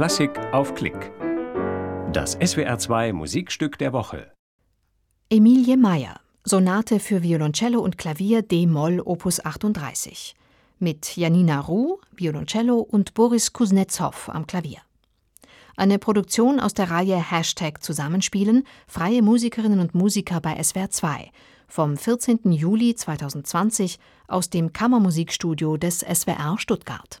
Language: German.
Klassik auf Klick. Das SWR2 Musikstück der Woche. Emilie Meyer, Sonate für Violoncello und Klavier D-Moll Opus 38. Mit Janina Ruh, Violoncello und Boris Kuznetsov am Klavier. Eine Produktion aus der Reihe Hashtag Zusammenspielen, freie Musikerinnen und Musiker bei SWR 2 vom 14. Juli 2020 aus dem Kammermusikstudio des SWR Stuttgart.